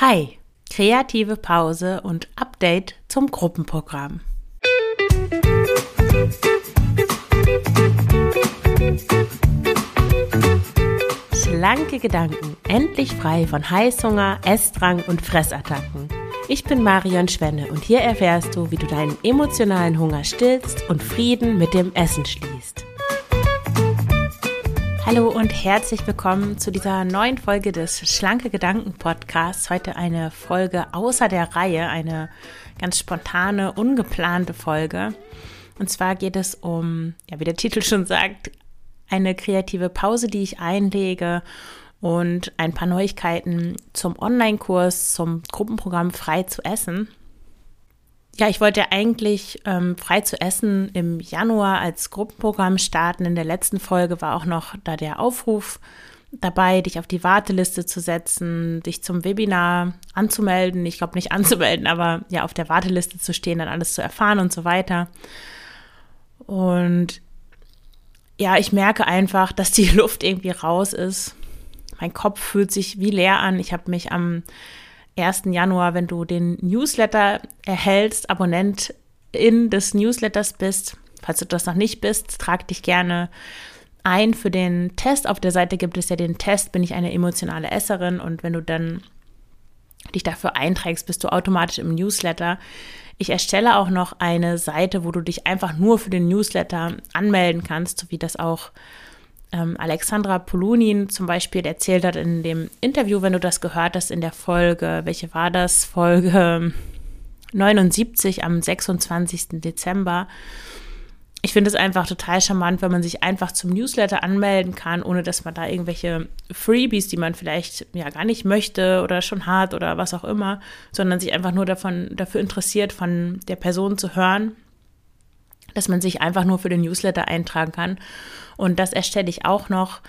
Hi, kreative Pause und Update zum Gruppenprogramm. Schlanke Gedanken, endlich frei von Heißhunger, Essdrang und Fressattacken. Ich bin Marion Schwenne und hier erfährst du, wie du deinen emotionalen Hunger stillst und Frieden mit dem Essen schließt. Hallo und herzlich willkommen zu dieser neuen Folge des Schlanke Gedanken Podcasts. Heute eine Folge außer der Reihe, eine ganz spontane, ungeplante Folge. Und zwar geht es um, ja, wie der Titel schon sagt, eine kreative Pause, die ich einlege und ein paar Neuigkeiten zum Online-Kurs, zum Gruppenprogramm Frei zu essen. Ja, ich wollte eigentlich ähm, frei zu essen im Januar als Gruppenprogramm starten. In der letzten Folge war auch noch da der Aufruf dabei, dich auf die Warteliste zu setzen, dich zum Webinar anzumelden. Ich glaube nicht anzumelden, aber ja, auf der Warteliste zu stehen, dann alles zu erfahren und so weiter. Und ja, ich merke einfach, dass die Luft irgendwie raus ist. Mein Kopf fühlt sich wie leer an. Ich habe mich am 1. Januar, wenn du den Newsletter erhältst, Abonnent in des Newsletters bist. Falls du das noch nicht bist, trag dich gerne ein für den Test. Auf der Seite gibt es ja den Test, bin ich eine emotionale Esserin und wenn du dann dich dafür einträgst, bist du automatisch im Newsletter. Ich erstelle auch noch eine Seite, wo du dich einfach nur für den Newsletter anmelden kannst, so wie das auch ähm, Alexandra Polunin zum Beispiel erzählt hat in dem Interview, wenn du das gehört hast in der Folge, welche war das? Folge 79 am 26. Dezember. Ich finde es einfach total charmant, wenn man sich einfach zum Newsletter anmelden kann, ohne dass man da irgendwelche Freebies, die man vielleicht ja gar nicht möchte oder schon hat oder was auch immer, sondern sich einfach nur davon, dafür interessiert, von der Person zu hören, dass man sich einfach nur für den Newsletter eintragen kann. Und das erstelle ich auch noch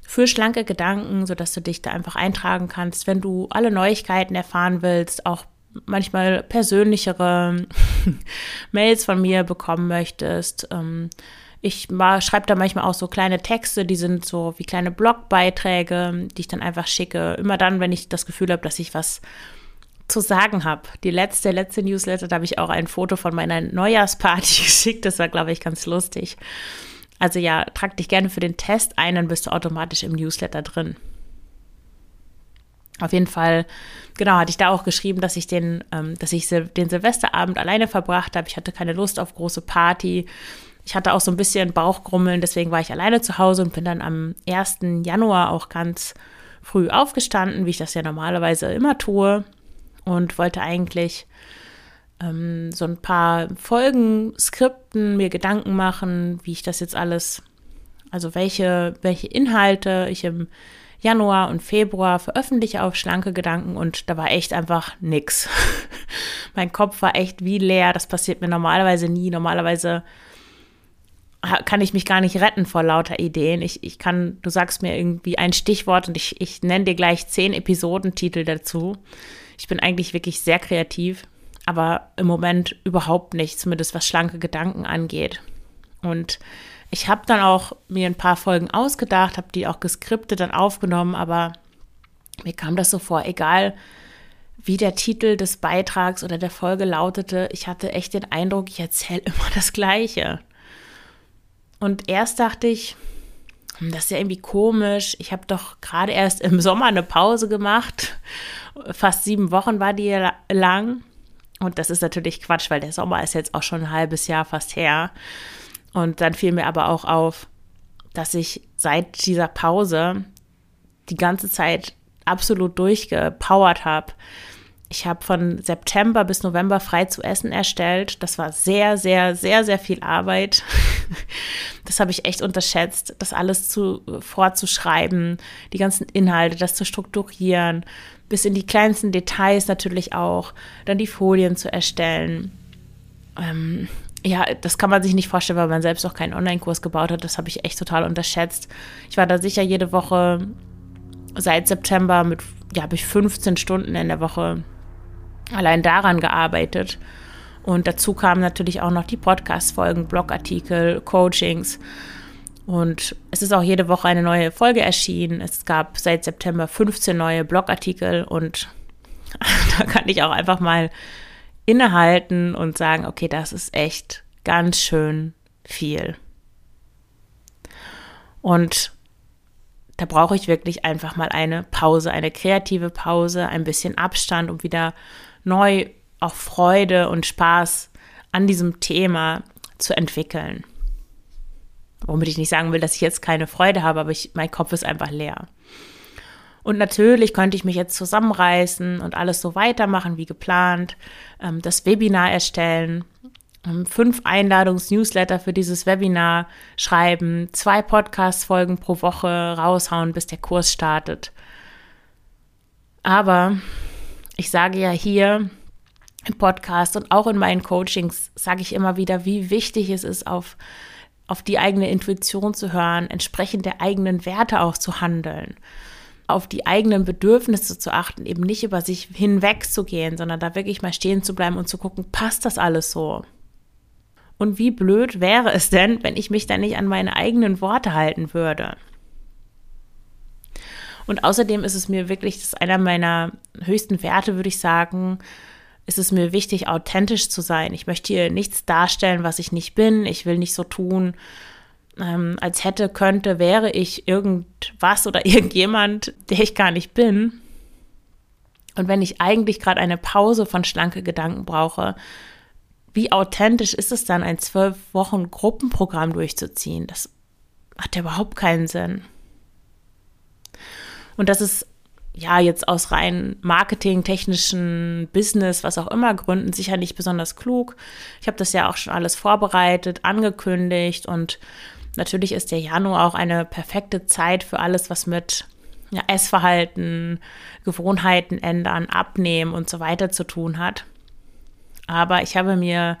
für schlanke Gedanken, sodass du dich da einfach eintragen kannst, wenn du alle Neuigkeiten erfahren willst, auch manchmal persönlichere Mails von mir bekommen möchtest. Ähm, ich schreibe da manchmal auch so kleine Texte, die sind so wie kleine Blogbeiträge, die ich dann einfach schicke. Immer dann, wenn ich das Gefühl habe, dass ich was zu sagen habe. Die letzte, letzte Newsletter, da habe ich auch ein Foto von meiner Neujahrsparty geschickt. Das war, glaube ich, ganz lustig. Also ja, trag dich gerne für den Test ein, dann bist du automatisch im Newsletter drin. Auf jeden Fall, genau, hatte ich da auch geschrieben, dass ich den, ähm, dass ich den Silvesterabend alleine verbracht habe. Ich hatte keine Lust auf große Party. Ich hatte auch so ein bisschen Bauchgrummeln, deswegen war ich alleine zu Hause und bin dann am 1. Januar auch ganz früh aufgestanden, wie ich das ja normalerweise immer tue und wollte eigentlich ähm, so ein paar Folgen skripten, mir Gedanken machen, wie ich das jetzt alles, also welche, welche Inhalte ich im Januar und Februar veröffentliche auf schlanke Gedanken und da war echt einfach nix. mein Kopf war echt wie leer. Das passiert mir normalerweise nie. Normalerweise kann ich mich gar nicht retten vor lauter Ideen. Ich, ich kann, du sagst mir irgendwie ein Stichwort und ich, ich nenne dir gleich zehn Episodentitel dazu. Ich bin eigentlich wirklich sehr kreativ, aber im Moment überhaupt nicht, zumindest was schlanke Gedanken angeht. Und ich habe dann auch mir ein paar Folgen ausgedacht, habe die auch geskriptet dann aufgenommen, aber mir kam das so vor, egal wie der Titel des Beitrags oder der Folge lautete, ich hatte echt den Eindruck, ich erzähle immer das Gleiche. Und erst dachte ich, hm, das ist ja irgendwie komisch. Ich habe doch gerade erst im Sommer eine Pause gemacht Fast sieben Wochen war die lang. Und das ist natürlich Quatsch, weil der Sommer ist jetzt auch schon ein halbes Jahr fast her. Und dann fiel mir aber auch auf, dass ich seit dieser Pause die ganze Zeit absolut durchgepowert habe. Ich habe von September bis November frei zu essen erstellt. Das war sehr, sehr, sehr, sehr viel Arbeit. Das habe ich echt unterschätzt, das alles zu vorzuschreiben, die ganzen Inhalte, das zu strukturieren, bis in die kleinsten Details natürlich auch, dann die Folien zu erstellen. Ähm, ja, das kann man sich nicht vorstellen, weil man selbst auch keinen Online-Kurs gebaut hat. Das habe ich echt total unterschätzt. Ich war da sicher jede Woche seit September mit, ja, habe ich 15 Stunden in der Woche allein daran gearbeitet. Und dazu kamen natürlich auch noch die Podcast-Folgen, Blogartikel, Coachings. Und es ist auch jede Woche eine neue Folge erschienen. Es gab seit September 15 neue Blogartikel und da kann ich auch einfach mal innehalten und sagen, okay, das ist echt ganz schön viel. Und da brauche ich wirklich einfach mal eine Pause, eine kreative Pause, ein bisschen Abstand, um wieder neu auch Freude und Spaß an diesem Thema zu entwickeln. Womit ich nicht sagen will, dass ich jetzt keine Freude habe, aber ich, mein Kopf ist einfach leer. Und natürlich könnte ich mich jetzt zusammenreißen und alles so weitermachen wie geplant, ähm, das Webinar erstellen, ähm, fünf Einladungs-Newsletter für dieses Webinar schreiben, zwei Podcast-Folgen pro Woche raushauen, bis der Kurs startet. Aber ich sage ja hier im Podcast und auch in meinen Coachings, sage ich immer wieder, wie wichtig es ist, auf, auf die eigene Intuition zu hören, entsprechend der eigenen Werte auch zu handeln auf die eigenen Bedürfnisse zu achten, eben nicht über sich hinwegzugehen, sondern da wirklich mal stehen zu bleiben und zu gucken, passt das alles so? Und wie blöd wäre es denn, wenn ich mich dann nicht an meine eigenen Worte halten würde? Und außerdem ist es mir wirklich, das ist einer meiner höchsten Werte, würde ich sagen, ist es mir wichtig, authentisch zu sein. Ich möchte hier nichts darstellen, was ich nicht bin. Ich will nicht so tun, ähm, als hätte, könnte, wäre ich irgendwas oder irgendjemand, der ich gar nicht bin. Und wenn ich eigentlich gerade eine Pause von schlanke Gedanken brauche, wie authentisch ist es dann, ein zwölf Wochen Gruppenprogramm durchzuziehen? Das hat ja überhaupt keinen Sinn. Und das ist ja jetzt aus rein Marketing, technischen Business, was auch immer Gründen sicher nicht besonders klug. Ich habe das ja auch schon alles vorbereitet, angekündigt und natürlich ist der Januar auch eine perfekte Zeit für alles, was mit ja, Essverhalten, Gewohnheiten ändern, abnehmen und so weiter zu tun hat. Aber ich habe mir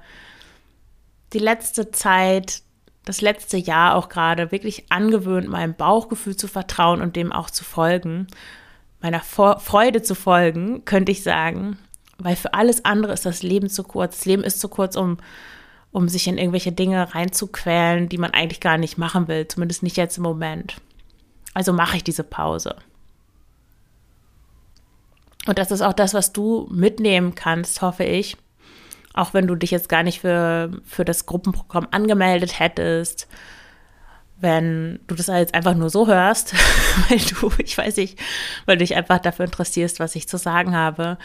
die letzte Zeit, das letzte Jahr auch gerade wirklich angewöhnt, meinem Bauchgefühl zu vertrauen und dem auch zu folgen, meiner Freude zu folgen, könnte ich sagen. Weil für alles andere ist das Leben zu kurz. Das Leben ist zu kurz, um, um sich in irgendwelche Dinge reinzuquälen, die man eigentlich gar nicht machen will. Zumindest nicht jetzt im Moment. Also mache ich diese Pause. Und das ist auch das, was du mitnehmen kannst, hoffe ich, auch wenn du dich jetzt gar nicht für, für das Gruppenprogramm angemeldet hättest, wenn du das jetzt einfach nur so hörst, weil du, ich weiß nicht, weil du dich einfach dafür interessierst, was ich zu sagen habe,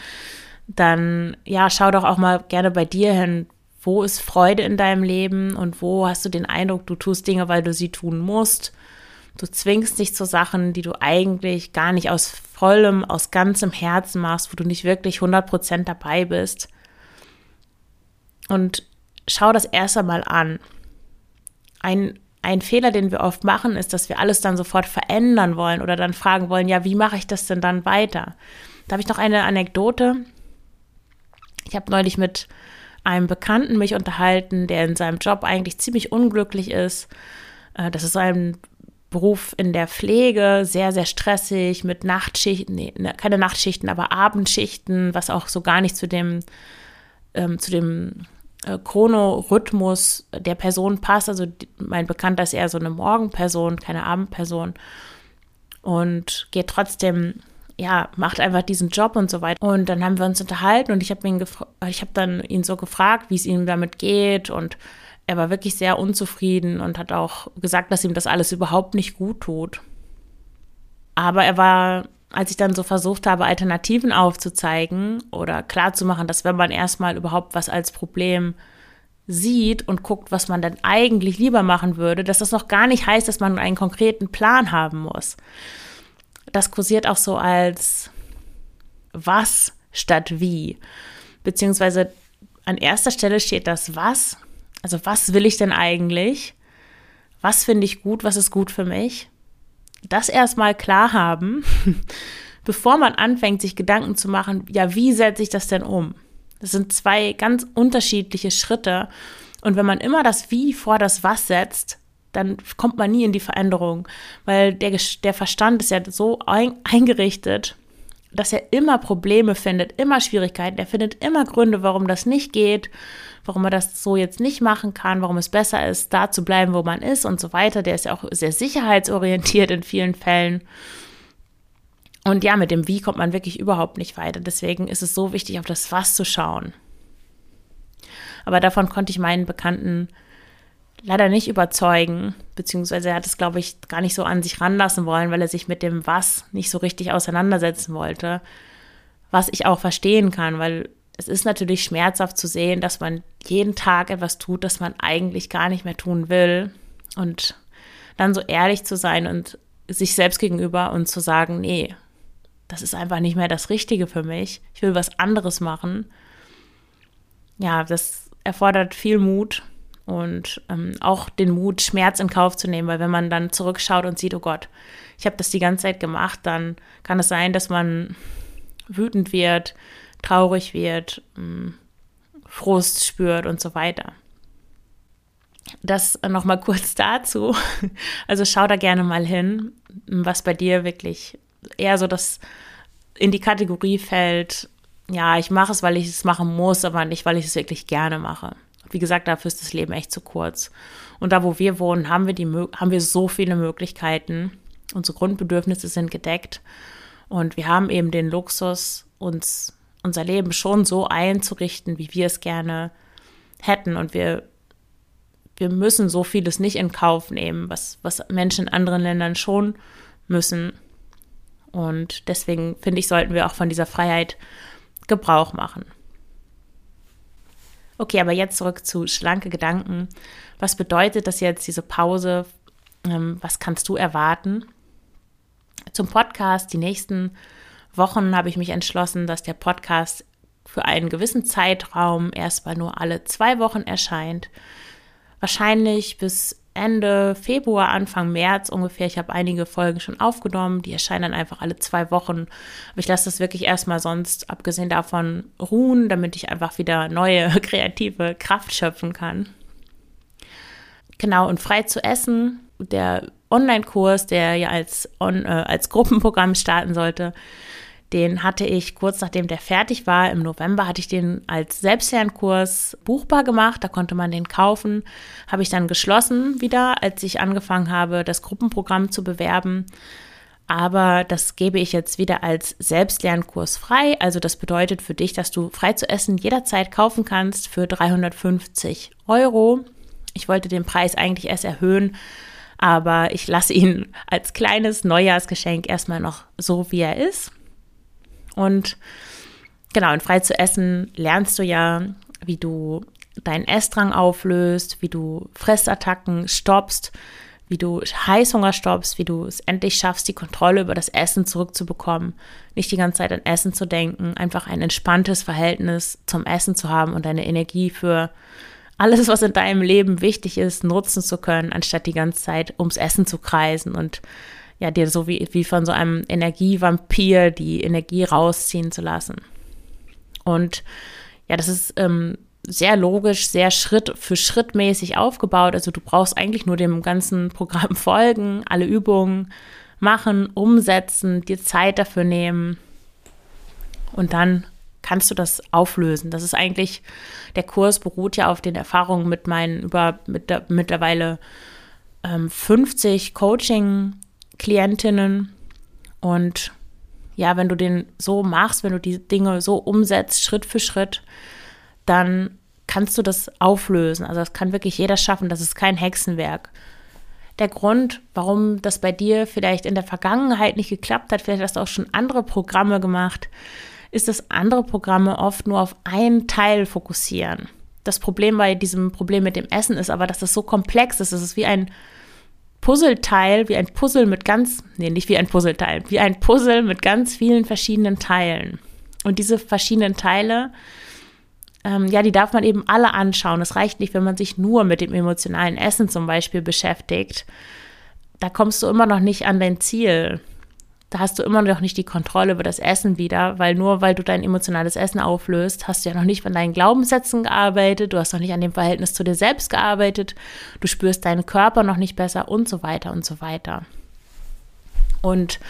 dann ja, schau doch auch mal gerne bei dir hin, wo ist Freude in deinem Leben und wo hast du den Eindruck, du tust Dinge, weil du sie tun musst. Du zwingst dich zu Sachen, die du eigentlich gar nicht aus vollem, aus ganzem Herzen machst, wo du nicht wirklich 100% dabei bist und schau das erst einmal an. Ein, ein Fehler, den wir oft machen, ist, dass wir alles dann sofort verändern wollen oder dann fragen wollen, ja, wie mache ich das denn dann weiter? Da habe ich noch eine Anekdote. Ich habe neulich mit einem Bekannten mich unterhalten, der in seinem Job eigentlich ziemlich unglücklich ist. Äh, das ist ein Beruf in der Pflege, sehr, sehr stressig, mit Nachtschichten, nee, ne, keine Nachtschichten, aber Abendschichten, was auch so gar nicht zu dem, ähm, zu dem Chronorhythmus der Person passt. Also mein Bekannter ist eher so eine Morgenperson, keine Abendperson und geht trotzdem ja, macht einfach diesen Job und so weiter. Und dann haben wir uns unterhalten und ich habe ihn ich habe dann ihn so gefragt, wie es ihm damit geht und er war wirklich sehr unzufrieden und hat auch gesagt, dass ihm das alles überhaupt nicht gut tut. Aber er war als ich dann so versucht habe, Alternativen aufzuzeigen oder klarzumachen, dass wenn man erstmal überhaupt was als Problem sieht und guckt, was man dann eigentlich lieber machen würde, dass das noch gar nicht heißt, dass man einen konkreten Plan haben muss. Das kursiert auch so als was statt wie. Beziehungsweise an erster Stelle steht das was. Also was will ich denn eigentlich? Was finde ich gut? Was ist gut für mich? Das erstmal klar haben, bevor man anfängt, sich Gedanken zu machen, ja, wie setze ich das denn um? Das sind zwei ganz unterschiedliche Schritte. Und wenn man immer das Wie vor das Was setzt, dann kommt man nie in die Veränderung, weil der, der Verstand ist ja so ein, eingerichtet, dass er immer Probleme findet, immer Schwierigkeiten. Er findet immer Gründe, warum das nicht geht, warum er das so jetzt nicht machen kann, warum es besser ist, da zu bleiben, wo man ist und so weiter. Der ist ja auch sehr sicherheitsorientiert in vielen Fällen. Und ja, mit dem Wie kommt man wirklich überhaupt nicht weiter. Deswegen ist es so wichtig, auf das Was zu schauen. Aber davon konnte ich meinen Bekannten leider nicht überzeugen, beziehungsweise er hat es, glaube ich, gar nicht so an sich ranlassen wollen, weil er sich mit dem Was nicht so richtig auseinandersetzen wollte. Was ich auch verstehen kann, weil es ist natürlich schmerzhaft zu sehen, dass man jeden Tag etwas tut, das man eigentlich gar nicht mehr tun will. Und dann so ehrlich zu sein und sich selbst gegenüber und zu sagen, nee, das ist einfach nicht mehr das Richtige für mich. Ich will was anderes machen. Ja, das erfordert viel Mut und ähm, auch den Mut, Schmerz in Kauf zu nehmen, weil wenn man dann zurückschaut und sieht, oh Gott, ich habe das die ganze Zeit gemacht, dann kann es sein, dass man wütend wird, traurig wird, ähm, Frust spürt und so weiter. Das nochmal kurz dazu. Also schau da gerne mal hin, was bei dir wirklich eher so das in die Kategorie fällt, ja, ich mache es, weil ich es machen muss, aber nicht, weil ich es wirklich gerne mache. Wie gesagt, dafür ist das Leben echt zu kurz. Und da, wo wir wohnen, haben wir, die, haben wir so viele Möglichkeiten. Unsere Grundbedürfnisse sind gedeckt. Und wir haben eben den Luxus, uns unser Leben schon so einzurichten, wie wir es gerne hätten. Und wir, wir müssen so vieles nicht in Kauf nehmen, was, was Menschen in anderen Ländern schon müssen. Und deswegen finde ich, sollten wir auch von dieser Freiheit Gebrauch machen. Okay, aber jetzt zurück zu schlanke Gedanken. Was bedeutet das jetzt, diese Pause? Ähm, was kannst du erwarten? Zum Podcast, die nächsten Wochen habe ich mich entschlossen, dass der Podcast für einen gewissen Zeitraum erstmal nur alle zwei Wochen erscheint. Wahrscheinlich bis Ende Februar, Anfang März ungefähr. Ich habe einige Folgen schon aufgenommen, die erscheinen dann einfach alle zwei Wochen. Aber ich lasse das wirklich erstmal sonst, abgesehen davon, ruhen, damit ich einfach wieder neue kreative Kraft schöpfen kann. Genau, und frei zu essen, der Online-Kurs, der ja als, on, äh, als Gruppenprogramm starten sollte, den hatte ich kurz nachdem der fertig war, im November, hatte ich den als Selbstlernkurs buchbar gemacht. Da konnte man den kaufen. Habe ich dann geschlossen wieder, als ich angefangen habe, das Gruppenprogramm zu bewerben. Aber das gebe ich jetzt wieder als Selbstlernkurs frei. Also das bedeutet für dich, dass du frei zu essen jederzeit kaufen kannst für 350 Euro. Ich wollte den Preis eigentlich erst erhöhen, aber ich lasse ihn als kleines Neujahrsgeschenk erstmal noch so, wie er ist. Und genau, und frei zu essen lernst du ja, wie du deinen Essdrang auflöst, wie du Fressattacken stoppst, wie du Heißhunger stoppst, wie du es endlich schaffst, die Kontrolle über das Essen zurückzubekommen, nicht die ganze Zeit an Essen zu denken, einfach ein entspanntes Verhältnis zum Essen zu haben und deine Energie für alles, was in deinem Leben wichtig ist, nutzen zu können, anstatt die ganze Zeit ums Essen zu kreisen und ja, dir so wie, wie von so einem Energievampir die Energie rausziehen zu lassen. Und ja, das ist ähm, sehr logisch, sehr Schritt für Schritt mäßig aufgebaut. Also du brauchst eigentlich nur dem ganzen Programm folgen, alle Übungen machen, umsetzen, dir Zeit dafür nehmen und dann kannst du das auflösen. Das ist eigentlich, der Kurs beruht ja auf den Erfahrungen mit meinen über mit, mittlerweile ähm, 50 Coaching Klientinnen. Und ja, wenn du den so machst, wenn du die Dinge so umsetzt, Schritt für Schritt, dann kannst du das auflösen. Also das kann wirklich jeder schaffen. Das ist kein Hexenwerk. Der Grund, warum das bei dir vielleicht in der Vergangenheit nicht geklappt hat, vielleicht hast du auch schon andere Programme gemacht, ist, dass andere Programme oft nur auf einen Teil fokussieren. Das Problem bei diesem Problem mit dem Essen ist aber, dass es so komplex ist. Es ist wie ein Puzzleteil, wie ein Puzzle mit ganz, nee, nicht wie ein Puzzleteil, wie ein Puzzle mit ganz vielen verschiedenen Teilen. Und diese verschiedenen Teile, ähm, ja, die darf man eben alle anschauen. Es reicht nicht, wenn man sich nur mit dem emotionalen Essen zum Beispiel beschäftigt. Da kommst du immer noch nicht an dein Ziel da hast du immer noch nicht die Kontrolle über das Essen wieder, weil nur weil du dein emotionales Essen auflöst, hast du ja noch nicht an deinen Glaubenssätzen gearbeitet, du hast noch nicht an dem Verhältnis zu dir selbst gearbeitet, du spürst deinen Körper noch nicht besser und so weiter und so weiter. Und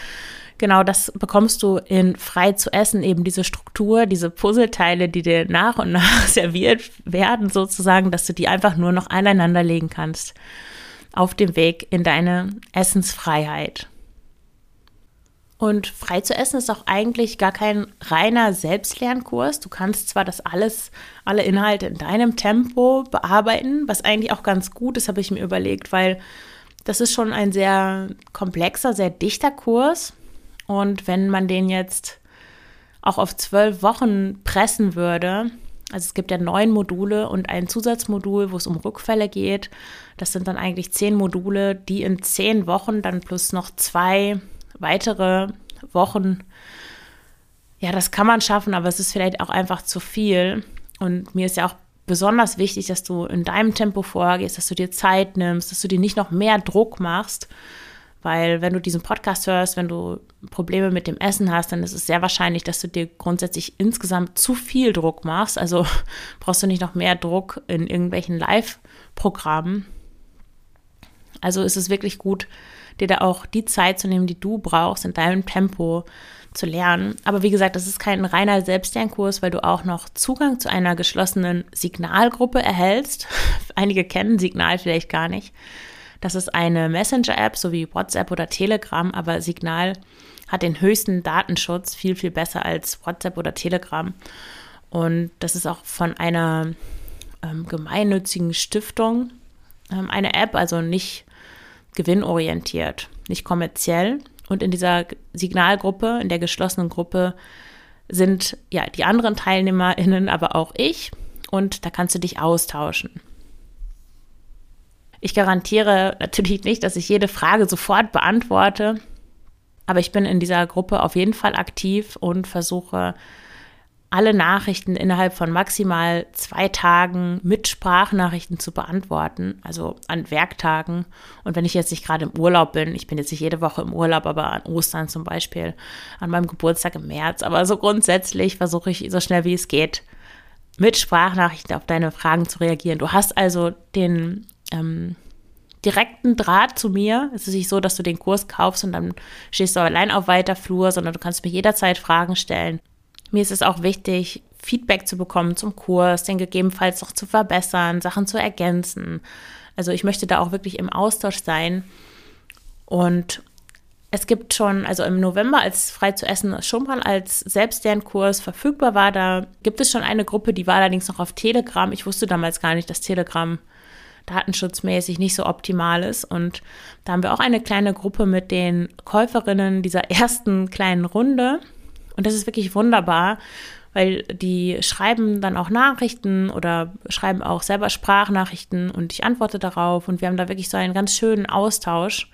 genau das bekommst du in frei zu essen, eben diese Struktur, diese Puzzleteile, die dir nach und nach serviert werden, sozusagen, dass du die einfach nur noch aneinander legen kannst auf dem Weg in deine Essensfreiheit. Und frei zu essen ist auch eigentlich gar kein reiner Selbstlernkurs. Du kannst zwar das alles, alle Inhalte in deinem Tempo bearbeiten, was eigentlich auch ganz gut ist, habe ich mir überlegt, weil das ist schon ein sehr komplexer, sehr dichter Kurs. Und wenn man den jetzt auch auf zwölf Wochen pressen würde, also es gibt ja neun Module und ein Zusatzmodul, wo es um Rückfälle geht. Das sind dann eigentlich zehn Module, die in zehn Wochen dann plus noch zwei weitere Wochen, ja, das kann man schaffen, aber es ist vielleicht auch einfach zu viel. Und mir ist ja auch besonders wichtig, dass du in deinem Tempo vorgehst, dass du dir Zeit nimmst, dass du dir nicht noch mehr Druck machst. Weil wenn du diesen Podcast hörst, wenn du Probleme mit dem Essen hast, dann ist es sehr wahrscheinlich, dass du dir grundsätzlich insgesamt zu viel Druck machst. Also brauchst du nicht noch mehr Druck in irgendwelchen Live-Programmen. Also ist es wirklich gut, dir da auch die Zeit zu nehmen, die du brauchst, in deinem Tempo zu lernen. Aber wie gesagt, das ist kein reiner Selbstlernkurs, weil du auch noch Zugang zu einer geschlossenen Signalgruppe erhältst. Einige kennen Signal vielleicht gar nicht. Das ist eine Messenger-App, so wie WhatsApp oder Telegram, aber Signal hat den höchsten Datenschutz, viel, viel besser als WhatsApp oder Telegram. Und das ist auch von einer ähm, gemeinnützigen Stiftung ähm, eine App, also nicht gewinnorientiert, nicht kommerziell. Und in dieser Signalgruppe, in der geschlossenen Gruppe, sind ja die anderen TeilnehmerInnen, aber auch ich. Und da kannst du dich austauschen. Ich garantiere natürlich nicht, dass ich jede Frage sofort beantworte, aber ich bin in dieser Gruppe auf jeden Fall aktiv und versuche alle Nachrichten innerhalb von maximal zwei Tagen mit Sprachnachrichten zu beantworten, also an Werktagen. Und wenn ich jetzt nicht gerade im Urlaub bin, ich bin jetzt nicht jede Woche im Urlaub, aber an Ostern zum Beispiel, an meinem Geburtstag im März, aber so grundsätzlich versuche ich so schnell wie es geht, mit Sprachnachrichten auf deine Fragen zu reagieren. Du hast also den ähm, direkten Draht zu mir. Es ist nicht so, dass du den Kurs kaufst und dann stehst du allein auf weiter Flur, sondern du kannst mir jederzeit Fragen stellen. Mir ist es auch wichtig, Feedback zu bekommen zum Kurs, den gegebenenfalls noch zu verbessern, Sachen zu ergänzen. Also ich möchte da auch wirklich im Austausch sein. Und es gibt schon, also im November, als frei zu essen mal als Selbstlernkurs verfügbar war, da gibt es schon eine Gruppe, die war allerdings noch auf Telegram. Ich wusste damals gar nicht, dass Telegram datenschutzmäßig nicht so optimal ist. Und da haben wir auch eine kleine Gruppe mit den Käuferinnen dieser ersten kleinen Runde. Und das ist wirklich wunderbar, weil die schreiben dann auch Nachrichten oder schreiben auch selber Sprachnachrichten und ich antworte darauf und wir haben da wirklich so einen ganz schönen Austausch.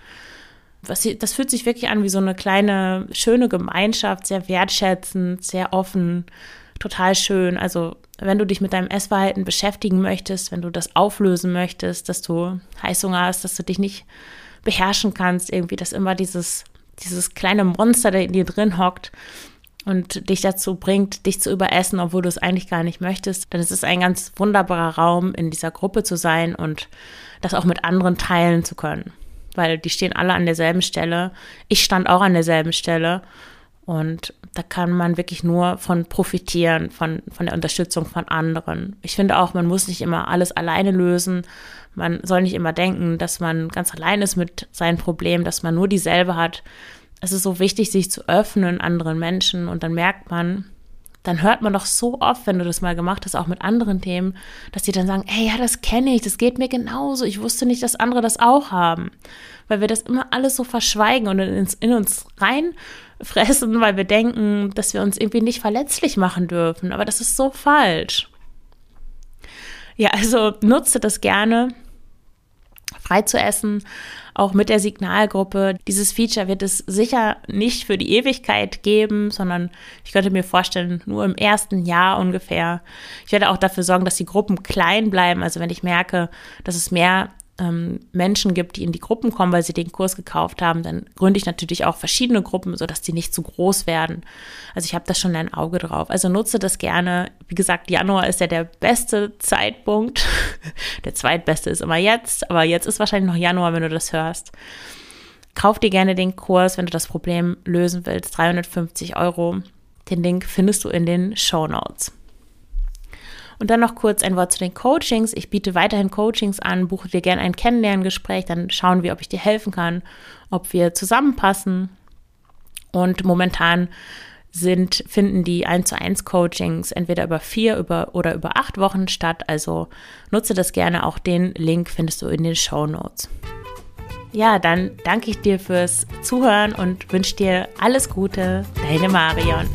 Was, das fühlt sich wirklich an wie so eine kleine, schöne Gemeinschaft, sehr wertschätzend, sehr offen, total schön. Also wenn du dich mit deinem Essverhalten beschäftigen möchtest, wenn du das auflösen möchtest, dass du Heißhunger hast, dass du dich nicht beherrschen kannst, irgendwie, dass immer dieses, dieses kleine Monster, der in dir drin hockt, und dich dazu bringt, dich zu überessen, obwohl du es eigentlich gar nicht möchtest, dann ist es ein ganz wunderbarer Raum, in dieser Gruppe zu sein und das auch mit anderen teilen zu können. Weil die stehen alle an derselben Stelle. Ich stand auch an derselben Stelle. Und da kann man wirklich nur von profitieren, von, von der Unterstützung von anderen. Ich finde auch, man muss nicht immer alles alleine lösen. Man soll nicht immer denken, dass man ganz allein ist mit seinen Problemen, dass man nur dieselbe hat, es ist so wichtig, sich zu öffnen anderen Menschen und dann merkt man, dann hört man doch so oft, wenn du das mal gemacht hast, auch mit anderen Themen, dass die dann sagen, ey, ja, das kenne ich, das geht mir genauso. Ich wusste nicht, dass andere das auch haben. Weil wir das immer alles so verschweigen und in, in uns reinfressen, weil wir denken, dass wir uns irgendwie nicht verletzlich machen dürfen. Aber das ist so falsch. Ja, also nutze das gerne, frei zu essen, auch mit der Signalgruppe. Dieses Feature wird es sicher nicht für die Ewigkeit geben, sondern ich könnte mir vorstellen, nur im ersten Jahr ungefähr. Ich werde auch dafür sorgen, dass die Gruppen klein bleiben. Also wenn ich merke, dass es mehr ähm, Menschen gibt, die in die Gruppen kommen, weil sie den Kurs gekauft haben, dann gründe ich natürlich auch verschiedene Gruppen, sodass die nicht zu groß werden. Also ich habe da schon ein Auge drauf. Also nutze das gerne. Wie gesagt, Januar ist ja der beste Zeitpunkt. Der zweitbeste ist immer jetzt, aber jetzt ist wahrscheinlich noch Januar, wenn du das hörst. Kauf dir gerne den Kurs, wenn du das Problem lösen willst. 350 Euro. Den Link findest du in den Show Notes. Und dann noch kurz ein Wort zu den Coachings. Ich biete weiterhin Coachings an, buche dir gerne ein Kennenlerngespräch, dann schauen wir, ob ich dir helfen kann, ob wir zusammenpassen. Und momentan sind, finden die 1 zu 1 Coachings entweder über vier über, oder über acht Wochen statt. Also nutze das gerne. Auch den Link findest du in den Show Notes. Ja, dann danke ich dir fürs Zuhören und wünsche dir alles Gute. Deine Marion.